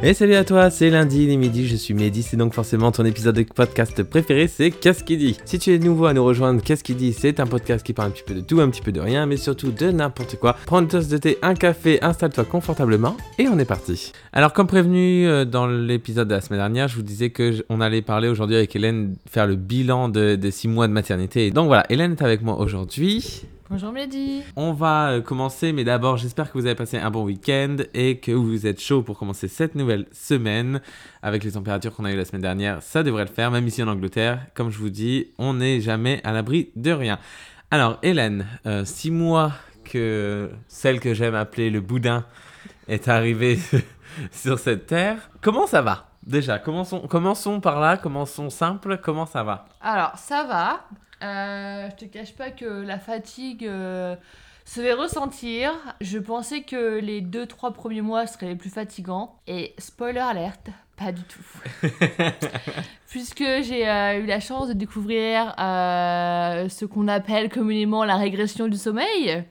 Et salut à toi, c'est lundi, il est midi, je suis Mehdi, c'est donc forcément ton épisode de podcast préféré, c'est Qu'est-ce qui dit? Si tu es nouveau à nous rejoindre, Qu'est-ce qui dit? C'est un podcast qui parle un petit peu de tout, un petit peu de rien, mais surtout de n'importe quoi. Prends une tasse de thé, un café, installe-toi confortablement et on est parti. Alors comme prévenu euh, dans l'épisode de la semaine dernière, je vous disais que on allait parler aujourd'hui avec Hélène, faire le bilan de- des 6 mois de maternité. Donc voilà, Hélène est avec moi aujourd'hui. Bonjour Mehdi. On va euh, commencer, mais d'abord, j'espère que vous avez passé un bon week-end et que vous êtes chaud pour commencer cette nouvelle semaine. Avec les températures qu'on a eues la semaine dernière, ça devrait le faire, même ici en Angleterre. Comme je vous dis, on n'est jamais à l'abri de rien. Alors, Hélène, euh, six mois que celle que j'aime appeler le boudin est arrivée sur cette terre, comment ça va? Déjà, commençons, commençons par là, commençons simple, comment ça va Alors ça va. Euh, je te cache pas que la fatigue euh, se fait ressentir. Je pensais que les 2-3 premiers mois seraient les plus fatigants. Et spoiler alerte, pas du tout. Puisque j'ai euh, eu la chance de découvrir ce qu'on appelle communément la régression du sommeil.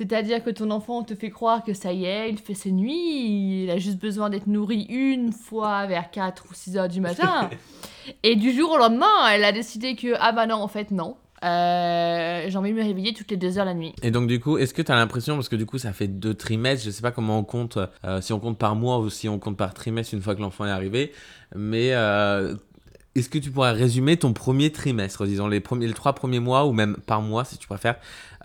C'est-à-dire que ton enfant te fait croire que ça y est, il fait ses nuits, il a juste besoin d'être nourri une fois vers 4 ou 6 heures du matin. Et du jour au lendemain, elle a décidé que, ah bah non, en fait, non. Euh, j'ai envie de me réveiller toutes les 2 heures la nuit. Et donc du coup, est-ce que tu as l'impression, parce que du coup ça fait deux trimestres, je sais pas comment on compte, euh, si on compte par mois ou si on compte par trimestre une fois que l'enfant est arrivé, mais euh, est-ce que tu pourrais résumer ton premier trimestre, disons les, premiers, les trois premiers mois ou même par mois si tu préfères,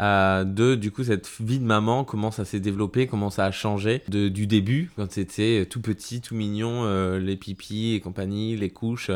euh, de du coup cette vie de maman, comment ça s'est développé, comment ça a changé de, du début, quand c'était tout petit, tout mignon, euh, les pipis et compagnie, les couches,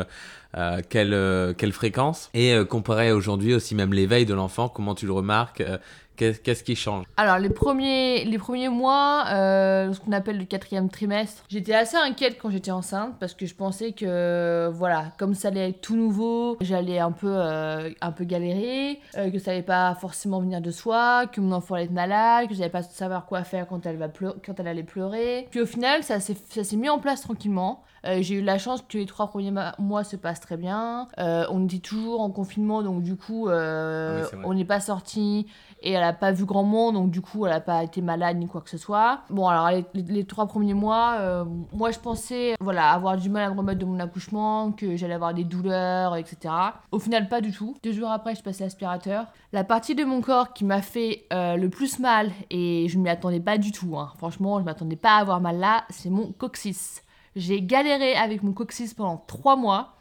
euh, quelle, euh, quelle fréquence, et euh, comparé aujourd'hui aussi même l'éveil de l'enfant, comment tu le remarques, euh, qu'est-ce qui change? Alors, les premiers, les premiers mois, euh, ce qu'on appelle le quatrième trimestre, j'étais assez inquiète quand j'étais enceinte parce que je pensais que, voilà, comme ça allait être tout nouveau, j'allais un peu, euh, un peu galérer, euh, que ça allait pas forcément venir de soi, que mon enfant allait être malade, que j'allais pas savoir quoi faire quand elle, va quand elle allait pleurer. Puis au final, ça s'est mis en place tranquillement. J'ai eu la chance que les trois premiers mois se passent très bien. On était toujours en confinement, donc du coup, Ah oui, on n'est pas sorti et elle a pas vu grand monde, donc du coup, elle a pas été malade ni quoi que ce soit. Bon, alors les, trois premiers mois, euh, moi je pensais, voilà, avoir du mal à me remettre de mon accouchement, que j'allais avoir des douleurs, etc. Au final, pas du tout. Deux jours après, je passais l'aspirateur. La partie de mon corps qui m'a fait euh, le plus mal, et je ne m'y attendais pas du tout, hein. franchement, je m'attendais pas à avoir mal là, c'est mon coccyx. J'ai galéré avec mon coccyx pendant trois mois.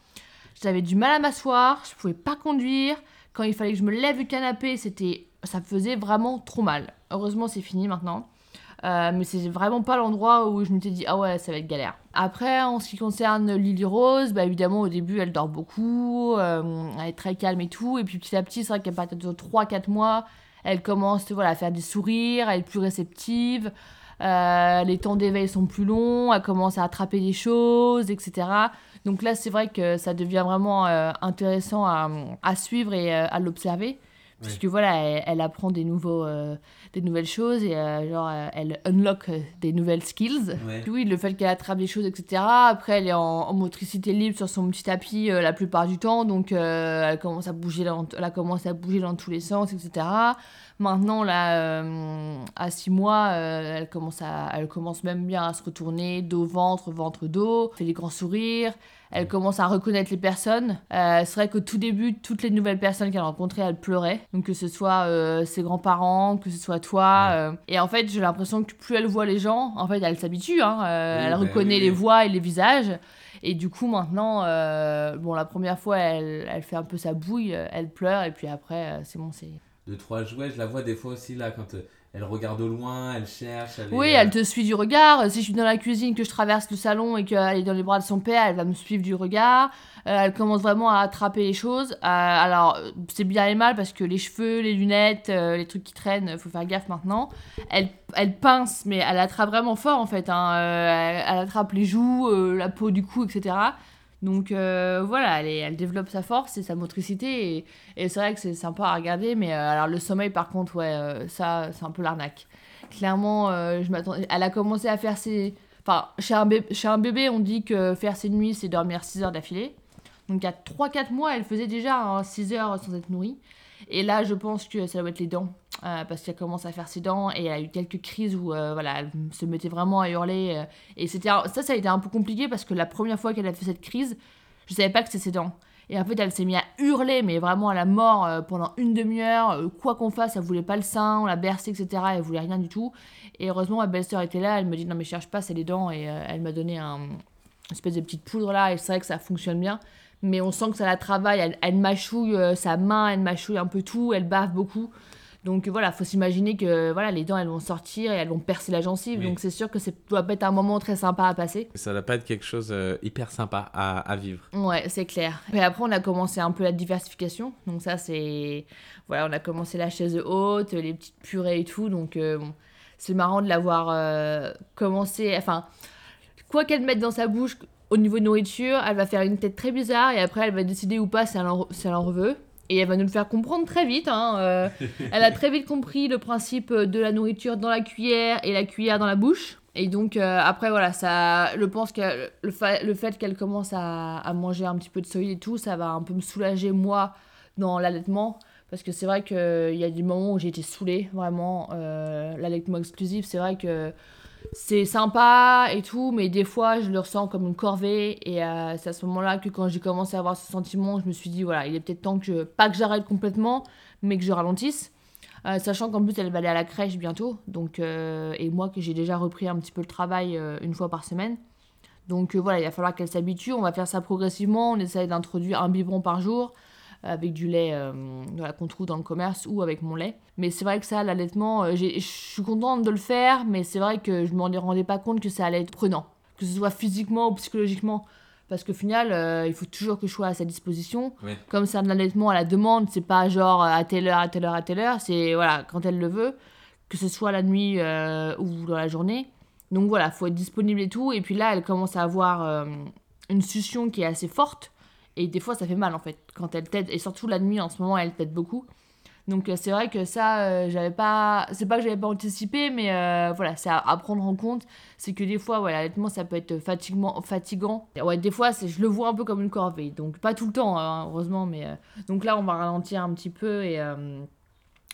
J'avais du mal à m'asseoir, je pouvais pas conduire. Quand il fallait que je me lève du canapé, c'était, ça faisait vraiment trop mal. Heureusement, c'est fini maintenant. Euh, mais c'est vraiment pas l'endroit où je m'étais dit ah ouais ça va être galère. Après en ce qui concerne Lily Rose, bah évidemment au début elle dort beaucoup, euh, elle est très calme et tout, et puis petit à petit c'est vrai qu'à partir de 3-4 mois elle commence voilà, à faire des sourires, à être plus réceptive, euh, les temps d'éveil sont plus longs, elle commence à attraper des choses, etc. Donc là, c'est vrai que ça devient vraiment intéressant à, suivre et à l'observer. Puisque voilà, elle, elle apprend des, nouveaux, euh, des nouvelles choses et euh, genre, euh, elle unlock des nouvelles skills. Ouais. Oui, le fait qu'elle attrape des choses, etc. Après, elle est en, en motricité libre sur son petit tapis euh, la plupart du temps, donc elle, commence à bouger dans, elle a commencé à bouger dans tous les sens, etc. Maintenant, là, à 6 mois, elle, commence à, elle commence même bien à se retourner, dos, ventre, ventre, dos, fait des grands sourires. Elle commence à reconnaître les personnes. Euh, c'est vrai qu'au tout début, toutes les nouvelles personnes qu'elle rencontrait, elle pleurait. Donc que ce soit euh, ses grands-parents, que ce soit toi. euh. Et en fait, j'ai l'impression que plus elle voit les gens, en fait, elle s'habitue. Hein, Oui, elle bah reconnaît oui, les voix et les visages. Et du coup, maintenant, euh, bon, la première fois, elle, elle fait un peu sa bouille, elle pleure, et puis après, euh, c'est bon, c'est... Deux, trois jouets, je la vois des fois aussi là quand euh, elle regarde au loin, elle cherche. Elle Oui, est, elle euh, te suit du regard. Si je suis dans la cuisine, que je traverse le salon et qu'elle est dans les bras de son père, elle va me suivre du regard. Euh, elle commence vraiment à attraper les choses. Euh, alors, c'est bien et mal parce que les cheveux, les lunettes, euh, les trucs qui traînent, faut faire gaffe maintenant. Elle, elle pince, mais elle attrape vraiment fort en fait. hein. Elle, elle attrape les joues, la peau du cou, etc. Donc euh, voilà, elle, développe sa force et sa motricité. Et, c'est vrai que c'est sympa à regarder. Mais euh, alors, le sommeil, par contre, ouais, euh, ça, c'est un peu l'arnaque. Clairement, je m'attendais. Elle a commencé à faire ses. Enfin, chez un, bébé, chez un bébé, on dit que faire ses nuits, c'est dormir 6 heures d'affilée. Donc, à 3-4 mois, elle faisait déjà 6 heures sans être nourrie. Et là, je pense que ça doit être les dents, euh, parce qu'elle commence à faire ses dents et elle a eu quelques crises où euh, voilà, elle se mettait vraiment à hurler. euh, et c'était ça, ça a été un peu compliqué parce que la première fois qu'elle a fait cette crise, je savais pas que c'était ses dents. Et en fait, elle s'est mise à hurler, mais vraiment à la mort pendant une demi-heure. quoi qu'on fasse, elle voulait pas le sein, on l'a bercé, etc. Elle voulait rien du tout. Et heureusement, ma belle-sœur était là. Elle me dit Non, mais cherche pas, c'est les dents. Et elle m'a donné un, une espèce de petite poudre là. Et c'est vrai que ça fonctionne bien. Mais on sent que ça la travaille. Elle, elle mâchouille euh, sa main, elle mâchouille un peu tout, elle bave beaucoup. Donc euh, voilà, faut s'imaginer que voilà, les dents elles vont sortir et elles vont percer la gencive. Oui. Donc c'est sûr que ça doit pas être un moment très sympa à passer. Ça doit pas être quelque chose euh, hyper sympa à, à vivre. Ouais, c'est clair. Et après, on a commencé un peu la diversification. Donc ça, c'est... Voilà, on a commencé la chaise haute, les petites purées et tout. Donc euh, bon, c'est marrant de l'avoir euh, commencé... Enfin, quoi qu'elle mette dans sa bouche au niveau de nourriture, elle va faire une tête très bizarre et après, elle va décider ou pas si elle en, si veut. Et elle va nous le faire comprendre très vite. hein, euh, elle a très vite compris le principe de la nourriture dans la cuillère et la cuillère dans la bouche. Et donc euh, après voilà, ça, je pense que le fait qu'elle commence à, à manger un petit peu de solide et tout, ça va un peu me soulager moi dans l'allaitement. Parce que c'est vrai qu'il y a des moments où j'ai été saoulée, vraiment. Euh, l'allaitement exclusif, c'est vrai que c'est sympa et tout, mais des fois je le ressens comme une corvée. Et euh, c'est à ce moment-là que quand j'ai commencé à avoir ce sentiment, je me suis dit, voilà, il est peut-être temps que, pas que j'arrête complètement, mais que je ralentisse. Euh, sachant qu'en plus elle va aller à la crèche bientôt, donc euh, et moi que j'ai déjà repris un petit peu le travail une fois par semaine. Donc voilà, il va falloir qu'elle s'habitue. On va faire ça progressivement. On essaye d'introduire un biberon par jour avec du lait euh, voilà, qu'on trouve dans le commerce ou avec mon lait. Mais c'est vrai que ça, l'allaitement, euh, je suis contente de le faire, mais c'est vrai que je ne m'en rendais pas compte que ça allait être prenant, que ce soit physiquement ou psychologiquement. Parce qu'au final, euh, il faut toujours que je sois à sa disposition. Oui. Comme c'est un allaitement à la demande, c'est pas genre à telle heure, à telle heure, à telle heure. C'est voilà, quand elle le veut, que ce soit la nuit euh, ou dans la journée. Donc voilà, faut être disponible et tout. Et puis là, elle commence à avoir euh, une succion qui est assez forte. Et des fois, ça fait mal en fait quand elle tète. Et surtout la nuit, en ce moment, elle tète beaucoup. Donc euh, c'est vrai que ça, euh, j'avais pas. C'est pas que j'avais pas anticipé, mais euh, voilà, c'est à, prendre en compte. C'est que des fois, voilà, l'allaitement, ça peut être fatigant. fatigant. Ouais, des fois, je le vois un peu comme une corvée. Donc pas tout le temps, hein, heureusement, mais. Donc là, on va ralentir un petit peu et.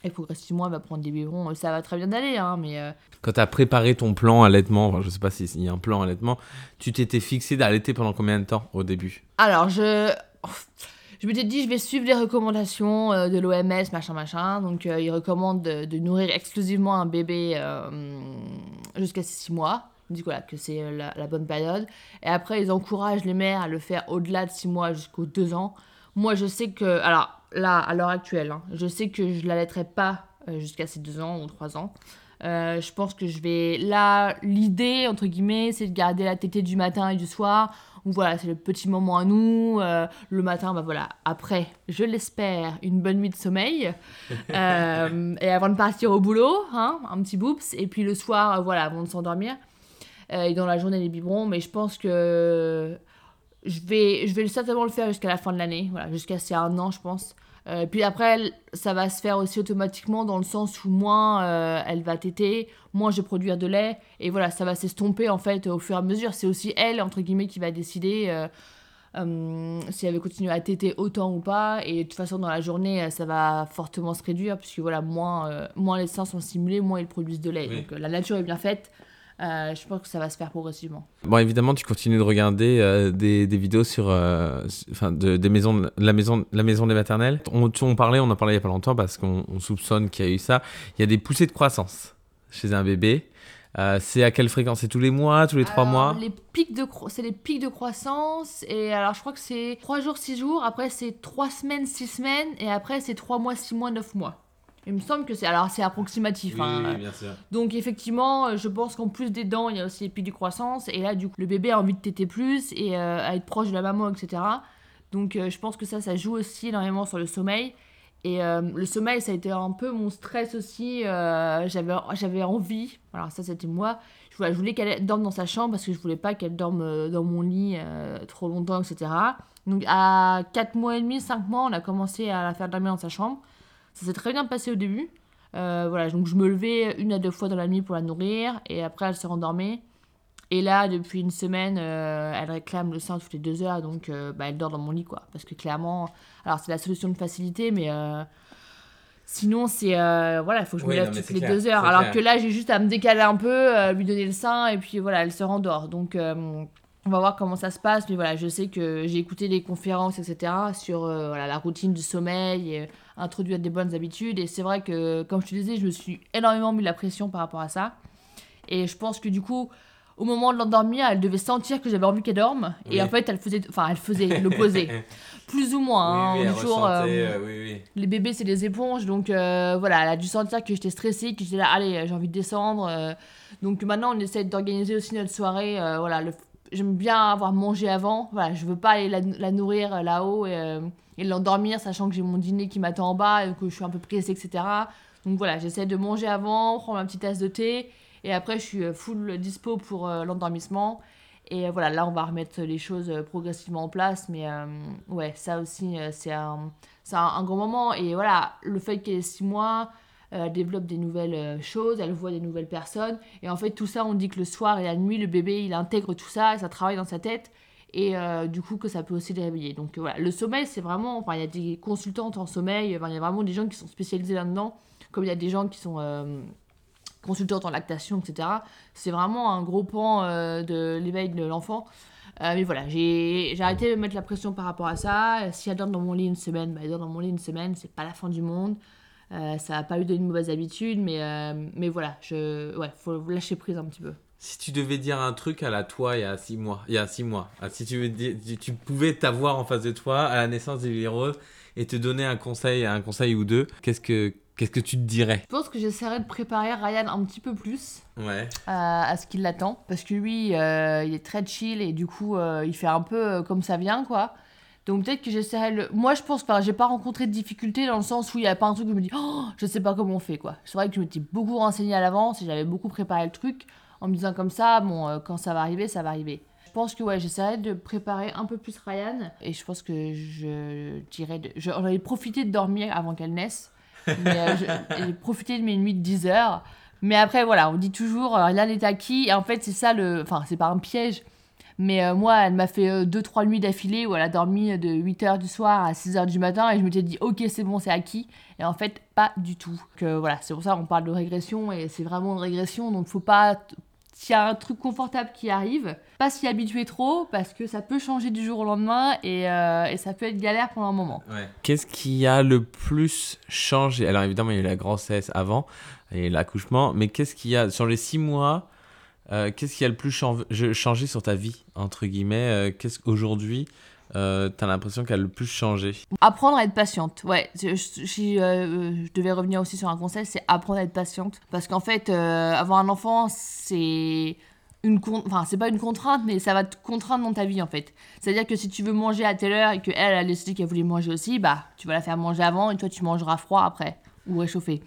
Euh, et progressivement, elle va prendre des biberons. Ça va très bien aller, hein, mais. euh, Quand tu as préparé ton plan allaitement, enfin, je sais pas s'il y a un plan allaitement, tu t'étais fixé d'allaiter pendant combien de temps au début? Alors, je. Je m'étais dit, je vais suivre les recommandations euh, de l'OMS, machin, machin. Donc, euh, ils recommandent de, de nourrir exclusivement un bébé euh, jusqu'à ses 6 mois. Ils disent voilà, que c'est euh, la, la bonne période. Et après, ils encouragent les mères à le faire au-delà de 6 mois jusqu'aux 2 ans. Moi, je sais que. Alors, là, à l'heure actuelle, hein, je sais que je ne l'allaiterai pas euh, jusqu'à ses 2 ans ou 3 ans. Euh, je pense que je vais. Là, l'idée, entre guillemets, c'est de garder la tétée du matin et du soir. Ou voilà, c'est le petit moment à nous. Euh, le matin, bah voilà, après, je l'espère, une bonne nuit de sommeil. Euh, et avant de partir au boulot, hein, un petit boops. Et puis le soir, voilà, avant de s'endormir. Et dans la journée, les biberons. Mais je pense que je vais, je vais certainement le faire jusqu'à la fin de l'année. Voilà, jusqu'à ces un an, je pense. Euh, puis après, ça va se faire aussi automatiquement dans le sens où moins euh, elle va téter, moins je vais produire de lait. Et voilà, ça va s'estomper en fait au fur et à mesure. C'est aussi elle, entre guillemets, qui va décider euh, si elle veut continuer à téter autant ou pas. Et de toute façon, dans la journée, ça va fortement se réduire puisque voilà, moins, moins les seins sont stimulés, moins ils produisent de lait. Oui. Donc la nature est bien faite. Euh, je pense que ça va se faire progressivement. Bon, évidemment, tu continues de regarder euh, des, des vidéos sur, euh, enfin, de, des maisons, de- la maison, la maison des maternelles. On, en parlait, on en parlait il y a pas longtemps parce qu'on on soupçonne qu'il y a eu ça. Il y a des poussées de croissance chez un bébé. C'est à quelle fréquence? C'est tous les mois, tous les trois mois? les pics de C'est les pics de croissance. Et alors, je crois que c'est 3 jours, 6 jours. Après, c'est 3 semaines, 6 semaines. Et après, c'est 3 mois, 6 mois, 9 mois. Il me semble que c'est. Alors, c'est approximatif. hein. bien sûr. Donc, effectivement, euh, je pense qu'en plus des dents, il y a aussi les pics de croissance. Et là, du coup, le bébé a envie de téter plus et euh, à être proche de la maman, etc. Donc, euh, je pense que ça, ça joue aussi énormément sur le sommeil. Et euh, le sommeil, ça a été un peu mon stress aussi. j'avais, envie, alors ça c'était moi, je voulais, qu'elle dorme dans sa chambre parce que je voulais pas qu'elle dorme dans mon lit trop longtemps, etc. Donc à 4 mois et demi, 5 mois, on a commencé à la faire dormir dans sa chambre. Ça s'est très bien passé au début. Euh, voilà, donc je me levais une à deux fois dans la nuit pour la nourrir et après elle se rendormait. Et là, depuis une semaine, euh, elle réclame le sein toutes les deux heures, donc euh, bah, elle dort dans mon lit, quoi. Parce que clairement, alors c'est la solution de facilité, mais Sinon, c'est. voilà, il faut que je Oui, me lève non, toutes les clair, deux heures. Alors clair. que là, j'ai juste à me décaler un peu, lui donner le sein, et puis voilà, elle se rendort. Donc, on va voir comment ça se passe. Mais voilà, je sais que j'ai écouté des conférences, etc., sur euh, voilà, la routine du sommeil, et, euh, introduire des bonnes habitudes. Et c'est vrai que, comme je te disais, je me suis énormément mis la pression par rapport à ça. Et je pense que du coup. Au moment de l'endormir, elle devait sentir que j'avais envie qu'elle dorme. Oui. Et en fait, elle faisait, enfin, elle faisait l'opposé. Plus ou moins. hein. oui, oui, toujours, euh, ressentait, euh, les bébés, c'est des éponges, donc voilà, elle a dû sentir que j'étais stressée, que j'étais là, allez, j'ai envie de descendre. donc maintenant, on essaie d'organiser aussi notre soirée. voilà, le- j'aime bien avoir mangé avant. Voilà, je veux pas aller la, nourrir euh, là-haut et, euh, et l'endormir, sachant que j'ai mon dîner qui m'attend en bas et que je suis un peu pressée, etc. Donc voilà, j'essaie de manger avant, prendre ma petite tasse de thé, et après, je suis euh, full dispo pour l'endormissement. Et voilà, là, on va remettre les choses progressivement en place. Mais ouais, ça aussi, c'est un, un, grand moment. Et voilà, le fait qu'elle ait six mois, elle développe des nouvelles euh, choses, elle voit des nouvelles personnes. Et en fait, tout ça, on dit que le soir et la nuit, le bébé, il intègre tout ça et ça travaille dans sa tête. Et euh, du coup, que ça peut aussi le réveiller. Donc euh, voilà, le sommeil, c'est vraiment. Enfin, il y a des consultantes en sommeil, il y a vraiment des gens qui sont spécialisés là-dedans. Comme il y a des gens qui sont. euh, consultantes en lactation, etc. C'est vraiment un gros pan euh, de l'éveil de l'enfant. Euh, mais voilà, j'ai j'ai arrêté de mettre la pression par rapport à ça. Si elle dort dans mon lit une semaine, bah, elle dort dans mon lit une semaine, c'est pas la fin du monde. Euh, ça va pas lui donner une mauvaise habitude, mais, euh, mais voilà, je, ouais, faut lâcher prise un petit peu. Si tu devais dire un truc à la toi il y a six mois, il y a six mois, ah, si tu, tu- pouvais t'avoir en face de toi à la naissance Lily Rose et te donner un conseil, un conseil ou deux, qu'est-ce que qu'est-ce que tu te dirais? Je pense que j'essaierai de préparer Ryan un petit peu plus Ouais. à, à ce qu'il l'attend. Parce que lui, euh, il est très chill et du coup, euh, il fait un peu euh, comme ça vient, quoi. Donc peut-être que j'essaierai le... Moi, je pense pas, j'ai pas rencontré de difficultés dans le sens où il y a pas un truc où je me dis, oh, je sais pas comment on fait, quoi. C'est vrai que je m'étais beaucoup renseignée à l'avance et j'avais beaucoup préparé le truc en me disant comme ça, bon, euh, quand ça va arriver, ça va arriver. Je pense que ouais, j'essaierai de préparer un peu plus Ryan et je pense que je dirais... De... je- J'en ai profité de dormir avant qu'elle naisse. Mais euh, je- j'ai profité de mes nuits de 10 heures. Mais après, voilà, on dit toujours, euh, rien n'est acquis. Et en fait, c'est ça le. Enfin, c'est pas un piège. Mais euh, moi, elle m'a fait 2-3 nuits d'affilée où elle a dormi de 8h du soir à 6h du matin. Et je m'étais dit, ok, c'est bon, c'est acquis. Et en fait, pas du tout. Que voilà, c'est pour ça qu'on parle de régression. Et c'est vraiment une régression. Donc, faut pas. S'il y a un truc confortable qui arrive, pas s'y habituer trop, parce que ça peut changer du jour au lendemain et, euh, et ça peut être galère pendant un moment. Ouais. Qu'est-ce qui a le plus changé? Alors évidemment, il y a eu la grossesse avant et l'accouchement, mais qu'est-ce qui a sur les six mois euh, Qu'est-ce qui a le plus changé sur ta vie entre guillemets euh, Qu'est-ce qu'aujourd'hui euh, t'as l'impression qu'elle a le plus changé? Apprendre à être patiente. Ouais, si euh, je devais revenir aussi sur un conseil, c'est apprendre à être patiente. Parce qu'en fait, avoir un enfant, c'est une enfin c'est pas une contrainte mais ça va te contraindre dans ta vie en fait c'est à dire que si tu veux manger à telle heure et que elle a décidé qu'elle voulait manger aussi bah tu vas la faire manger avant et toi tu mangeras froid après ou réchauffé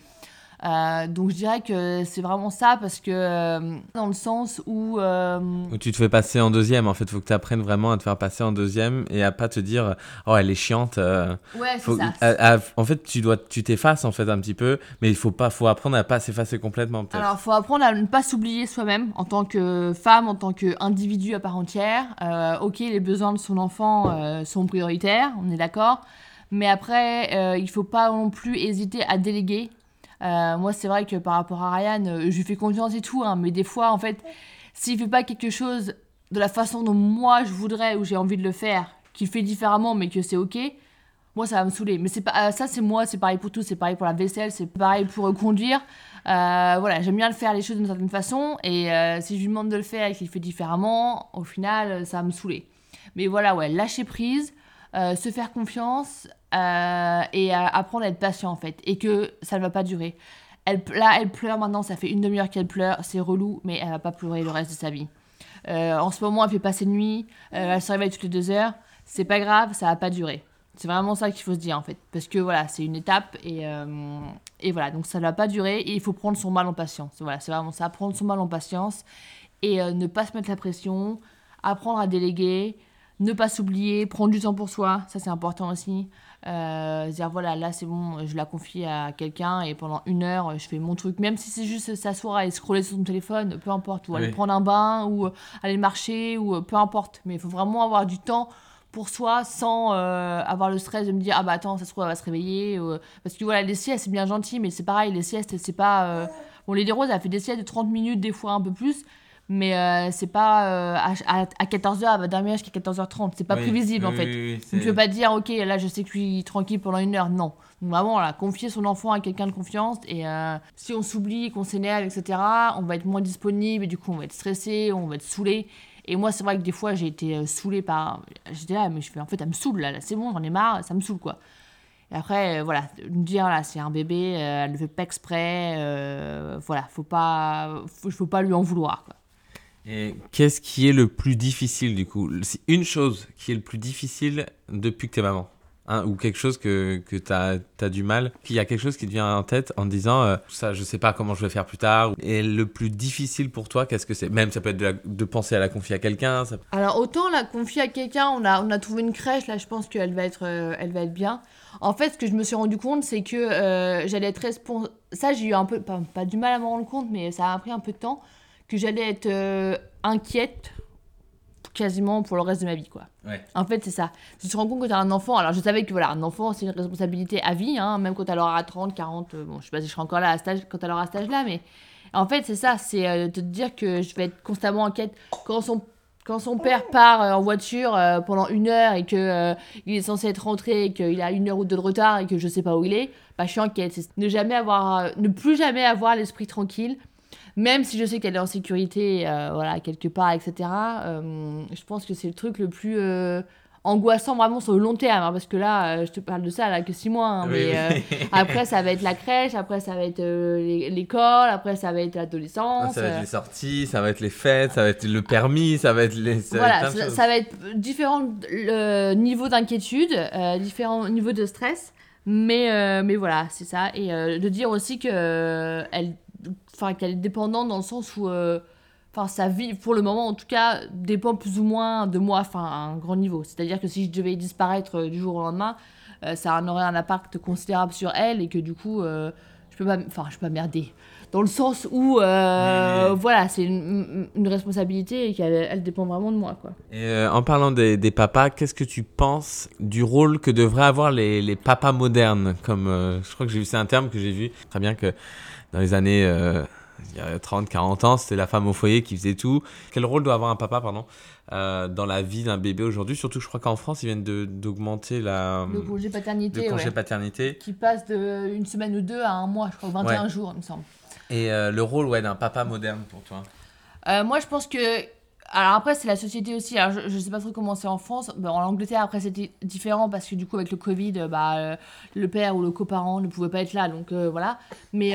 Euh, donc je dirais que c'est vraiment ça parce que euh, dans le sens où euh, Ou tu te fais passer en deuxième En fait, faut que tu apprennes vraiment à te faire passer en deuxième et à pas te dire oh elle est chiante. euh, ouais c'est faut- ça à- à- en fait, tu dois, tu t'effaces en fait un petit peu, mais il faut pas, faut apprendre à pas s'effacer complètement peut-être. Alors, il faut apprendre à ne pas s'oublier soi-même en tant que femme, en tant qu'individu à part entière. Ok, les besoins de son enfant sont prioritaires, on est d'accord. Mais après, il faut pas non plus hésiter à déléguer. Euh, moi, c'est vrai que par rapport à Ryan, euh, je lui fais confiance et tout, hein, mais des fois, en fait, s'il fait pas quelque chose de la façon dont moi je voudrais ou j'ai envie de le faire, qu'il fait différemment, mais que c'est ok, moi ça va me saouler. Mais c'est pas euh, ça, c'est moi, c'est pareil pour tout, c'est pareil pour la vaisselle, c'est pareil pour conduire. Voilà, j'aime bien le faire les choses d'une certaine façon, et si je lui demande de le faire et qu'il fait différemment, au final, ça va me saouler. Mais voilà, ouais, lâcher prise, se faire confiance euh, et apprendre à être patient en fait, et que ça ne va pas durer. Elle, là, elle pleure maintenant, ça fait une demi-heure qu'elle pleure, c'est relou, mais elle va pas pleurer le reste de sa vie. Euh, en ce moment, elle fait passer de nuit, euh, elle se réveille toutes les deux heures, c'est pas grave, ça va pas durer. C'est vraiment ça qu'il faut se dire en fait, parce que voilà, c'est une étape et, et voilà, donc ça ne va pas durer et il faut prendre son mal en patience. Voilà, c'est vraiment ça, prendre son mal en patience et ne pas se mettre la pression, apprendre à déléguer, ne pas s'oublier, prendre du temps pour soi, ça c'est important aussi. Euh, dire voilà, là c'est bon, je la confie à quelqu'un et pendant une heure je fais mon truc, même si c'est juste s'asseoir et scroller sur son téléphone, peu importe, ou aller Oui. prendre un bain, ou euh, aller marcher, ou euh, peu importe, mais il faut vraiment avoir du temps pour soi sans euh, avoir le stress de me dire ah bah attends ça se trouve elle va se réveiller ou- parce que voilà les siestes c'est bien gentil mais c'est pareil les siestes c'est pas euh, bon Lady Rose elle fait des siestes de 30 minutes des fois un peu plus mais euh, c'est pas euh, à, à, 14h elle va dormir jusqu'à 14h30 c'est pas Oui, prévisible en fait oui, donc tu peux pas dire ok là je sais que je suis tranquille pendant une heure non donc vraiment voilà, confier son enfant à quelqu'un de confiance et euh, si on s'oublie qu'on s'énerve etc on va être moins disponible et du coup on va être stressé on va être saoulé et moi, c'est vrai que des fois, j'ai été euh, saoulée par. J'étais là, mais je fais en fait, elle me saoule là, là, c'est bon, j'en ai marre, ça me saoule quoi. Et après, euh, voilà, me dire là, c'est un bébé, euh, elle ne fait pas exprès, euh, voilà, faut pas, faut, faut pas lui en vouloir quoi. Et qu'est-ce qui est le plus difficile du coup? C'est une chose qui est le plus difficile depuis que t'es maman Hein, ou quelque chose que, que tu as, du mal, qu'il y a quelque chose qui te vient en tête en disant euh, ça je sais pas comment je vais faire plus tard. Et le plus difficile pour toi, qu'est-ce que c'est? Même ça peut être de, penser à la confier à quelqu'un. Alors autant la confier à quelqu'un, on a, on a trouvé une crèche, là je pense qu'elle va, être, euh, va être bien. En fait, ce que je me suis rendu compte, c'est que euh, j'allais être responsable. Ça, j'ai eu un peu, pas, pas du mal à me rendre compte, mais ça a pris un peu de temps, que j'allais être euh, inquiète quasiment pour le reste de ma vie, quoi. Ouais. En fait, c'est ça. Tu te rends compte que tu as un enfant. Alors, je savais que voilà, un enfant, c'est une responsabilité à vie, hein, même quand elle aura 30, 40. euh, bon, je sais pas si je serai encore là à cet âge, quand elle aura cet âge-là, mais en fait, c'est ça. C'est euh, de te dire que je vais être constamment inquiète quand son. Quand son père part euh, en voiture pendant une heure et que il est censé être rentré et qu'il a une heure ou deux de retard et que je sais pas où il est, bah je suis inquiète. Ne jamais avoir, ne plus jamais avoir l'esprit tranquille, même si je sais qu'elle est en sécurité, euh, voilà, quelque part, etc. euh, je pense que c'est le truc le plus euh, angoissant vraiment sur le long terme, hein, parce que là, euh, je te parle de ça là que six mois, hein, Oui, mais oui. euh, après ça va être la crèche, après ça va être euh, l'é- l'école, après ça va être l'adolescence. ça va être les sorties, ça va être les fêtes, ça va être le permis, ça va être les. ça va être voilà, ça, ça va être différents niveaux d'inquiétude, différents niveaux de stress, mais, mais voilà, c'est ça. Et de dire aussi que elle, enfin, qu'elle est dépendante dans le sens où, euh, enfin, sa vie, pour le moment en tout cas, dépend plus ou moins de moi, enfin, à un grand niveau. C'est-à-dire que si je devais disparaître euh, du jour au lendemain, euh, ça en aurait un impact considérable sur elle et que du coup, je peux pas, enfin, je peux pas merder. Dans le sens où, euh, voilà, c'est une, une responsabilité et qu'elle elle dépend vraiment de moi, quoi. Et euh, en parlant des, des papas, qu'est-ce que tu penses du rôle que devraient avoir les, les papas modernes? Comme euh, Je crois que j'ai vu, c'est un terme que j'ai vu très bien que dans les années il y a 30, 40 ans, c'était la femme au foyer qui faisait tout. Quel rôle doit avoir un papa, pardon, euh, dans la vie d'un bébé aujourd'hui? Surtout, je crois qu'en France, ils viennent d'augmenter la Le congé paternité, le congé ouais. paternité. Qui passe de une semaine ou deux à un mois, je crois, 21 Ouais. jours, il me semble. Et euh, le rôle ouais, d'un papa moderne pour toi Euh, moi, je pense que. Alors après, c'est la société aussi. Je, je sais pas trop comment c'est en France. En Angleterre, après, c'était différent parce que du coup, avec le Covid, euh, bah, le père ou le coparent ne pouvait pas être là. Donc voilà. Mais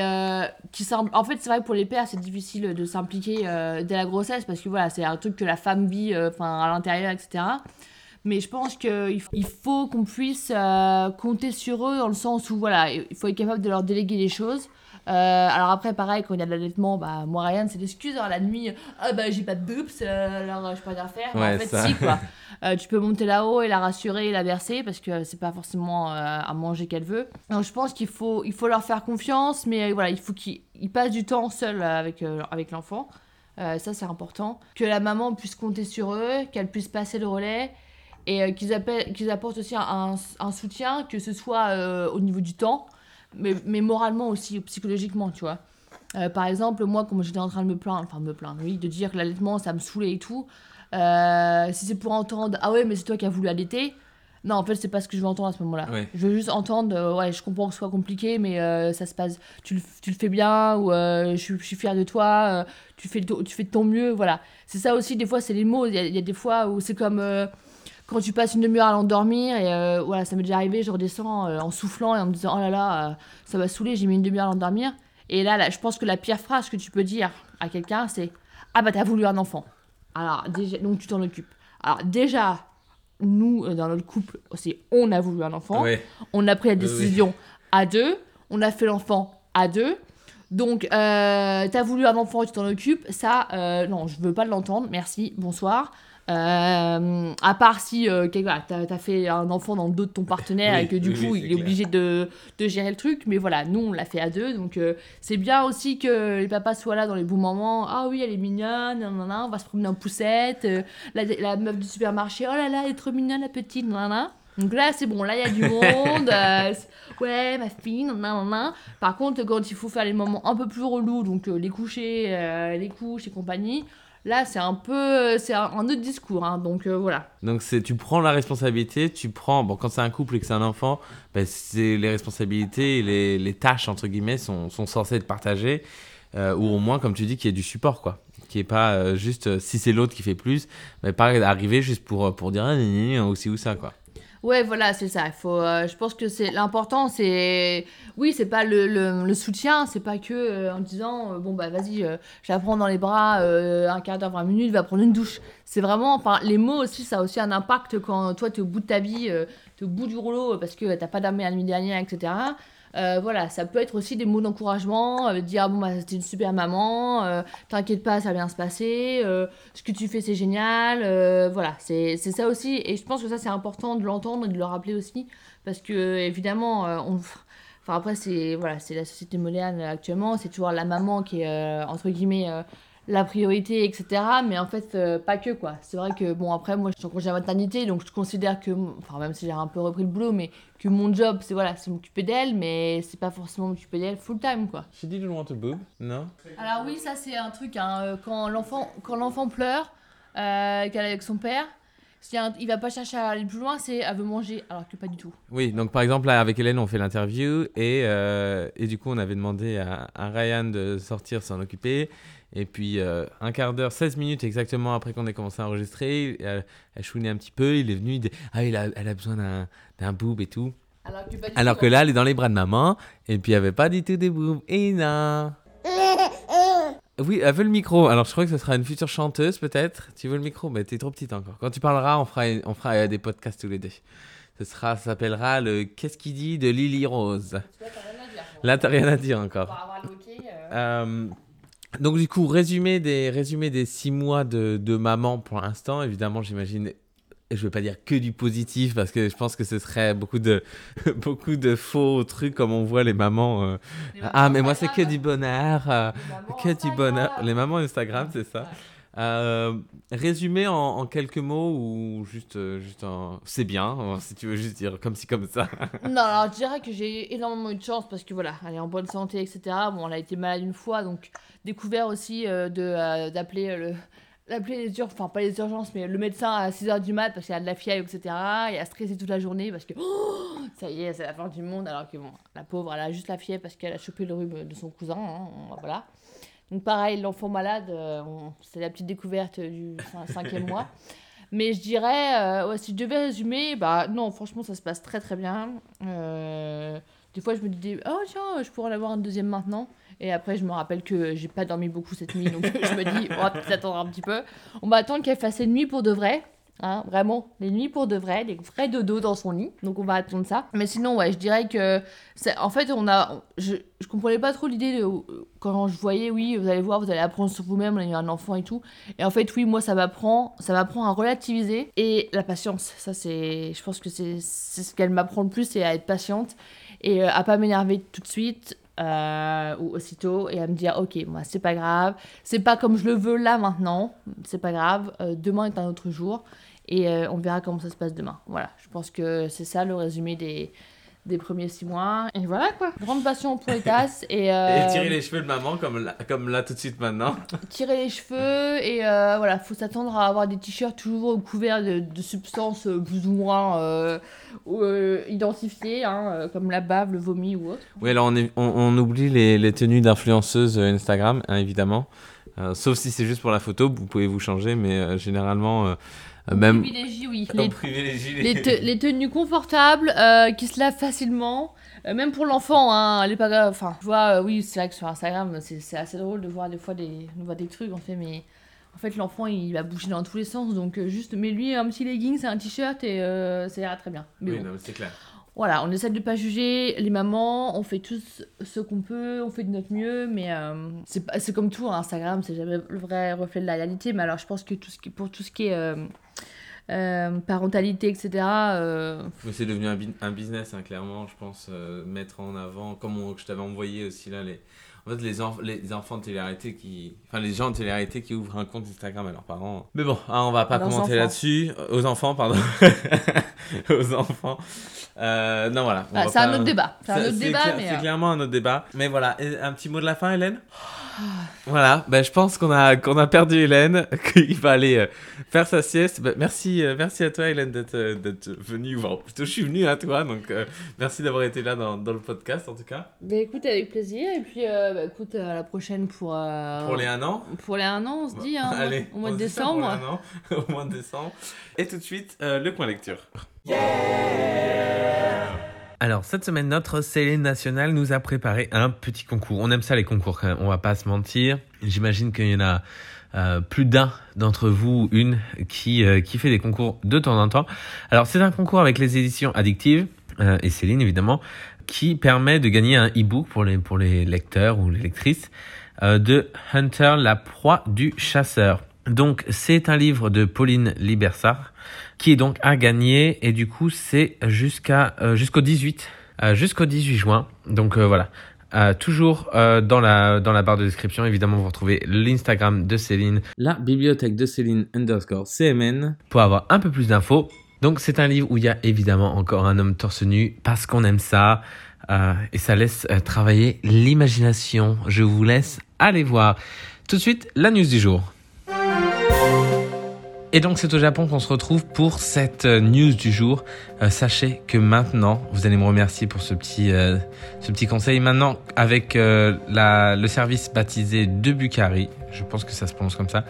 qui en fait, c'est vrai que pour les pères, c'est difficile de s'impliquer dès la grossesse parce que voilà, c'est un truc que la femme vit enfin à l'intérieur, etc. Mais je pense qu'il faut qu'on puisse compter sur eux dans le sens où voilà, il faut être capable de leur déléguer les choses. Euh, alors après, pareil, quand il y a de l'allaitement, bah, moi, Ryan, c'est l'excuse. Alors la nuit, ah bah j'ai pas de boobs, euh, alors euh, je peux rien faire. Ouais, en fait, ça. si, quoi. Euh, tu peux monter là-haut et la rassurer et la bercer parce que c'est pas forcément euh, à manger qu'elle veut. Donc je pense qu'il faut, il faut leur faire confiance, mais voilà, il faut qu'ils ils passent du temps seuls avec, avec l'enfant. Ça, c'est important. Que la maman puisse compter sur eux, qu'elle puisse passer le relais et qu'ils apportent aussi un, un soutien, que ce soit au niveau du temps, mais, mais moralement aussi, psychologiquement, tu vois. Euh, par exemple, moi, comme j'étais en train de me plaindre, enfin me plaindre, oui, de dire que l'allaitement, ça me saoulait et tout, euh, si c'est pour entendre, ah ouais, mais c'est toi qui as voulu allaiter, non, en fait, c'est pas ce que je veux entendre à ce moment-là. Ouais. Je veux juste entendre, euh, ouais, je comprends que ce soit compliqué, mais euh, ça se passe, tu le, tu le fais bien, ou euh, je, suis- je suis fière de toi, tu, fais de, tu fais de ton mieux, voilà. C'est ça aussi, des fois, c'est les mots. Il y, a- il y a des fois où c'est comme quand tu passes une demi-heure à l'endormir, et euh, voilà, ça m'est déjà arrivé, je redescends euh, en soufflant et en me disant, oh là là, euh, ça va saouler, j'ai mis une demi-heure à l'endormir. Et là, là, je pense que la pire phrase que tu peux dire à quelqu'un, c'est Ah bah t'as voulu un enfant. Alors, déjà, donc tu t'en occupes. Alors, déjà, nous, dans notre couple, c'est on a voulu un enfant. Ouais. On a pris la oui. décision à deux. On a fait l'enfant à deux. Donc, t'as voulu un enfant et tu t'en occupes, ça, non, je veux pas l'entendre, merci, bonsoir. Euh, à part si euh, voilà, t'as as fait un enfant dans le dos de ton partenaire Oui, et que du oui, coup oui, il est obligé de, de gérer le truc, mais voilà, nous on l'a fait à deux, donc euh, c'est bien aussi que les papas soient là dans les bons moments. Ah oui, elle est mignonne, nanana, on va se promener en poussette. euh, la, la meuf du supermarché, oh là là, elle est trop mignonne la petite, nanana. Donc là, c'est bon, là, il y a du monde. euh, ouais, ma fille, nanana. Par contre, quand il faut faire les moments un peu plus relous, donc euh, les couchers, euh, les couches et compagnie, là, c'est un peu. C'est un, autre discours, hein, donc euh, voilà. Donc c'est tu prends la responsabilité, tu prends bon quand c'est un couple et que c'est un enfant, ben, c'est les responsabilités les, les tâches entre guillemets sont, sont censées être partagées euh, ou au moins comme tu dis qu'il y ait du support quoi, qui est pas euh, juste euh, si c'est l'autre qui fait plus, mais pas arriver juste pour euh, pour dire ah, gna, aussi ou ça quoi. Ouais, voilà, c'est ça. Il faut, euh, je pense que c'est l'important, c'est oui, c'est pas le, le, soutien, c'est pas que euh, en disant euh, bon bah vas-y, euh, je la prends dans les bras un quart d'heure, 20 minutes, va prendre une douche. C'est vraiment, enfin, les mots aussi, ça a aussi un impact quand toi t'es au bout de ta vie, euh, t'es au bout du rouleau parce que t'as pas dormi la nuit dernière, etc. Euh, voilà, ça peut être aussi des mots d'encouragement, euh, dire bon bah t'es une super maman, euh, t'inquiète pas, ça va bien se passer, ce que tu fais c'est génial, voilà, c'est ça aussi, et je pense que ça c'est important de l'entendre et de le rappeler aussi, parce que évidemment, on... enfin après c'est voilà, c'est la société moderne actuellement, c'est toujours la maman qui est entre guillemets la priorité, etc. Mais en fait, euh, pas que quoi. C'est vrai que bon après moi je suis en congé à maternité, donc je considère que, enfin même si j'ai un peu repris le boulot, mais que mon job c'est voilà, c'est m'occuper d'elle, mais c'est pas forcément m'occuper d'elle full time quoi. She didn't want a boob, non? Alors oui, ça c'est un truc, hein, euh, quand l'enfant quand l'enfant pleure, euh, qu'elle est avec son père, si un- il va pas chercher à aller plus loin, c'est elle veut manger, alors que pas du tout. Oui, donc par exemple, là, avec Hélène, on fait l'interview et, euh, et du coup, on avait demandé à, à Ryan de sortir s'en occuper. Et puis, euh, un quart d'heure, 16 minutes exactement après qu'on ait commencé à enregistrer, elle, elle chouinait un petit peu. Il est venu, il dit Ah, il a, elle a besoin d'un, d'un boob et tout. Alors que Alors là, elle est dans les bras de maman et puis il n'y avait pas du tout des boobs. Et non Oui, elle veut le micro. Alors, je crois que ce sera une future chanteuse, peut-être. Tu veux le micro? Mais t'es trop petite encore. Quand tu parleras, on fera, on fera euh, des podcasts tous les deux. Ce sera, ça s'appellera le Qu'est-ce qu'il dit de Lily Rose. Tu vois, rien à dire. Là, t'as rien à dire encore. va avoir euh. Euh, donc, du coup, résumé des, résumé des six mois de, de maman pour l'instant. Évidemment, j'imagine. Je vais pas dire que du positif parce que je pense que ce serait beaucoup de, beaucoup de faux trucs comme on voit les mamans. euh, Les ah, mais moi, c'est que du bonheur. euh, que du bonheur. Les mamans Instagram, c'est ça. Euh, résumé en, quelques mots ou juste, euh, juste en... C'est bien, si tu veux juste dire comme ci, comme ça. Non, alors je dirais que j'ai énormément eu de chance parce que voilà, elle est en bonne santé, etc. Bon, elle a été malade une fois, donc découvert aussi euh, de d'appeler le d'appeler les urgences, enfin pas les urgences, mais le médecin à 6h du mat parce qu'elle a de la fièvre, etc. Et a stressé toute la journée parce que oh, ça y est, c'est la fin du monde, alors que bon, la pauvre, elle a juste la fièvre parce qu'elle a chopé le rhume de son cousin, hein, voilà. Donc pareil, l'enfant malade, euh, on- c'est la petite découverte du cin- cinquième mois. Mais je dirais, euh, ouais, si je devais résumer, bah non, franchement, ça se passe très très bien. Euh, des fois, je me dis, oh tiens, je pourrais en avoir un deuxième maintenant. Et après, je me rappelle que j'ai pas dormi beaucoup cette nuit, donc je me dis, on va peut-être attendre un petit peu. On va attendre qu'elle fasse ses nuits pour de vrai. Hein, vraiment, les nuits pour de vrai, les vrais dodo dans son lit. Donc on va attendre ça. Mais sinon, ouais, je dirais que. En fait, on a. Je, je comprenais pas trop l'idée de. Quand je voyais, oui, vous allez voir, vous allez apprendre sur vous-même, on a eu un enfant et tout. Et en fait, oui, moi, ça m'apprend, ça m'apprend à relativiser et la patience. Ça, c'est, je pense que c'est, c'est ce qu'elle m'apprend le plus, c'est à être patiente et euh, à pas m'énerver tout de suite euh, ou aussitôt et à me dire, ok, moi, c'est pas grave, c'est pas comme je le veux là maintenant, c'est pas grave. euh, demain est un autre jour et euh, on verra comment ça se passe demain. Voilà, je pense que c'est ça le résumé des des premiers six mois et voilà quoi grande passion pour les tasses et, euh, Et tirer les cheveux de maman comme là, comme là tout de suite maintenant. tirer les cheveux et euh, voilà, faut s'attendre à avoir des t-shirts toujours couverts de, de substances plus ou moins euh, euh, identifiées, hein, comme la bave, le vomi ou autre. Oui, alors on, est- on, on oublie les, les tenues d'influenceuses Instagram, hein, évidemment. Sauf si c'est juste pour la photo, vous pouvez vous changer, mais généralement, même. privilégie, oui, on les, privilégie les, te- les tenues confortables euh, qui se lavent facilement. euh, même pour l'enfant, hein, elle est pas. Enfin, je vois, euh, oui, c'est vrai que sur Instagram, c'est assez drôle de voir des fois des, de voir des trucs, on fait, mais en fait, l'enfant il va bouger dans tous les sens, donc euh, juste mets-lui un petit legging, c'est un t-shirt et euh, ça ira très bien. Mais Oui, bon. c'est clair. voilà, on essaie de pas juger les mamans, on fait tout ce qu'on peut, on fait de notre mieux, mais euh, c'est c'est comme tout, hein, Instagram, c'est jamais le vrai reflet de la réalité, mais alors je pense que tout ce qui, pour tout ce qui est euh, euh, parentalité, etc. euh, Mais c'est devenu un, business, hein, clairement, je pense, euh, mettre en avant, comme on- je t'avais envoyé aussi là, les, en fait, les, enf- les enfants de télé-réalité qui. Enfin, les gens de télé-réalité qui ouvrent un compte Instagram à leurs parents. Mais bon, hein, on va pas Leurs commenter là-dessus. Euh, Aux enfants, pardon. aux enfants. Euh, non, voilà. ah, c'est un autre débat, c'est un Ça, autre débat, clair- mais C'est euh, clairement un autre débat. Mais voilà, et un petit mot de la fin, Hélène? Voilà, ben, je pense qu'on a, qu'on a perdu Hélène, qu'il va aller euh, faire sa sieste. Ben, merci, euh, merci à toi, Hélène, d'être, euh, d'être venue. Enfin, plutôt, je suis venu à toi, donc euh, merci d'avoir été là dans, dans le podcast, en tout cas. bah, écoute, avec plaisir, et puis euh, bah, écoute, à la prochaine pour, euh, Pour les un an. pour les un an, on se dit, hein, au mois- Allez, au mois de décembre. un an, au mois de décembre. Et tout de suite, euh, le point lecture. Alors, cette semaine, notre Céline Nationale nous a préparé un petit concours. On aime ça, les concours, quand même. On va pas se mentir. J'imagine qu'il y en a euh, plus d'un d'entre vous, une, qui, euh, qui fait des concours de temps en temps. Alors, c'est un concours avec les éditions addictives, euh, et Céline, évidemment, qui permet de gagner un e-book pour les, pour les lecteurs ou les lectrices de Hunter, la proie du chasseur. Donc, c'est un livre de Pauline Libersart qui est donc à gagner et du coup c'est jusqu'à euh, jusqu'au 18 euh, jusqu'au 18 juin. Donc euh, voilà. Euh, toujours euh, dans la dans la barre de description évidemment vous retrouvez l'Instagram de Céline. La bibliothèque de Céline underscore CMN pour avoir un peu plus d'infos. Donc c'est un livre où il y a évidemment encore un homme torse nu parce qu'on aime ça euh, et ça laisse travailler l'imagination. Je vous laisse aller voir tout de suite la news du jour et donc c'est au Japon qu'on se retrouve pour cette euh, news du jour. Euh, sachez que maintenant, vous allez me remercier pour ce petit, euh, conseil. Maintenant, avec le service baptisé de Bukhari, je pense que ça se prononce comme ça,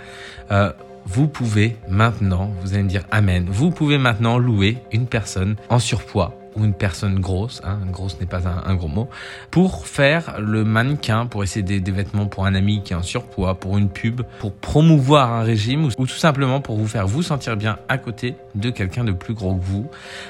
vous pouvez maintenant, vous allez me dire Amen, vous pouvez maintenant louer une personne en surpoids ou une personne grosse, hein, grosse n'est pas un, gros mot, pour faire le mannequin, pour essayer des, vêtements pour un ami qui est en surpoids, pour une pub, pour promouvoir un régime ou, ou tout simplement pour vous faire vous sentir bien à côté de quelqu'un de plus gros que vous.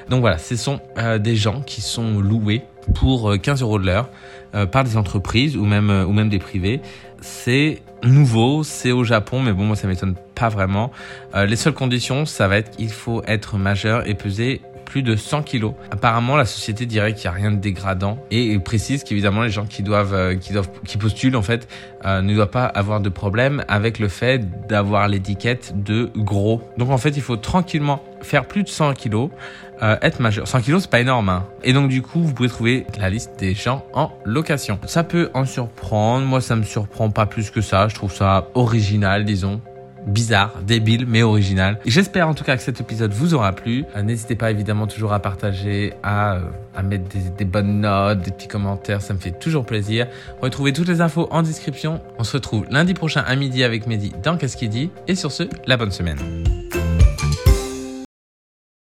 Donc voilà, ce sont euh, des gens qui sont loués pour euh, 15 euros de l'heure euh, par des entreprises ou même, euh, ou même des privés. C'est nouveau, c'est au Japon, mais bon, moi ça m'étonne pas vraiment. Euh, les seules conditions, ça va être qu'il faut être majeur et peser plus de 100 kilos. Apparemment, la société dirait qu'il n'y a rien de dégradant et précise qu'évidemment les gens qui doivent, euh, qui doivent, qui postulent en fait, euh, ne doivent pas avoir de problème avec le fait d'avoir l'étiquette de gros. Donc en fait, il faut tranquillement faire plus de 100 kilos, euh, être majeur. 100 kilos, c'est pas énorme. Hein. Et donc du coup, vous pouvez trouver la liste des gens en location. Ça peut en surprendre. Moi, ça me surprend pas plus que ça. Je trouve ça original, disons bizarre, débile, mais original. J'espère en tout cas que cet épisode vous aura plu. Euh, N'hésitez pas évidemment toujours à partager, à, euh, mettre des, bonnes notes, des petits commentaires, ça me fait toujours plaisir. Retrouvez toutes les infos en description. On se retrouve lundi prochain à midi avec Mehdi dans Qu'est-ce dit? Et sur ce, la bonne semaine.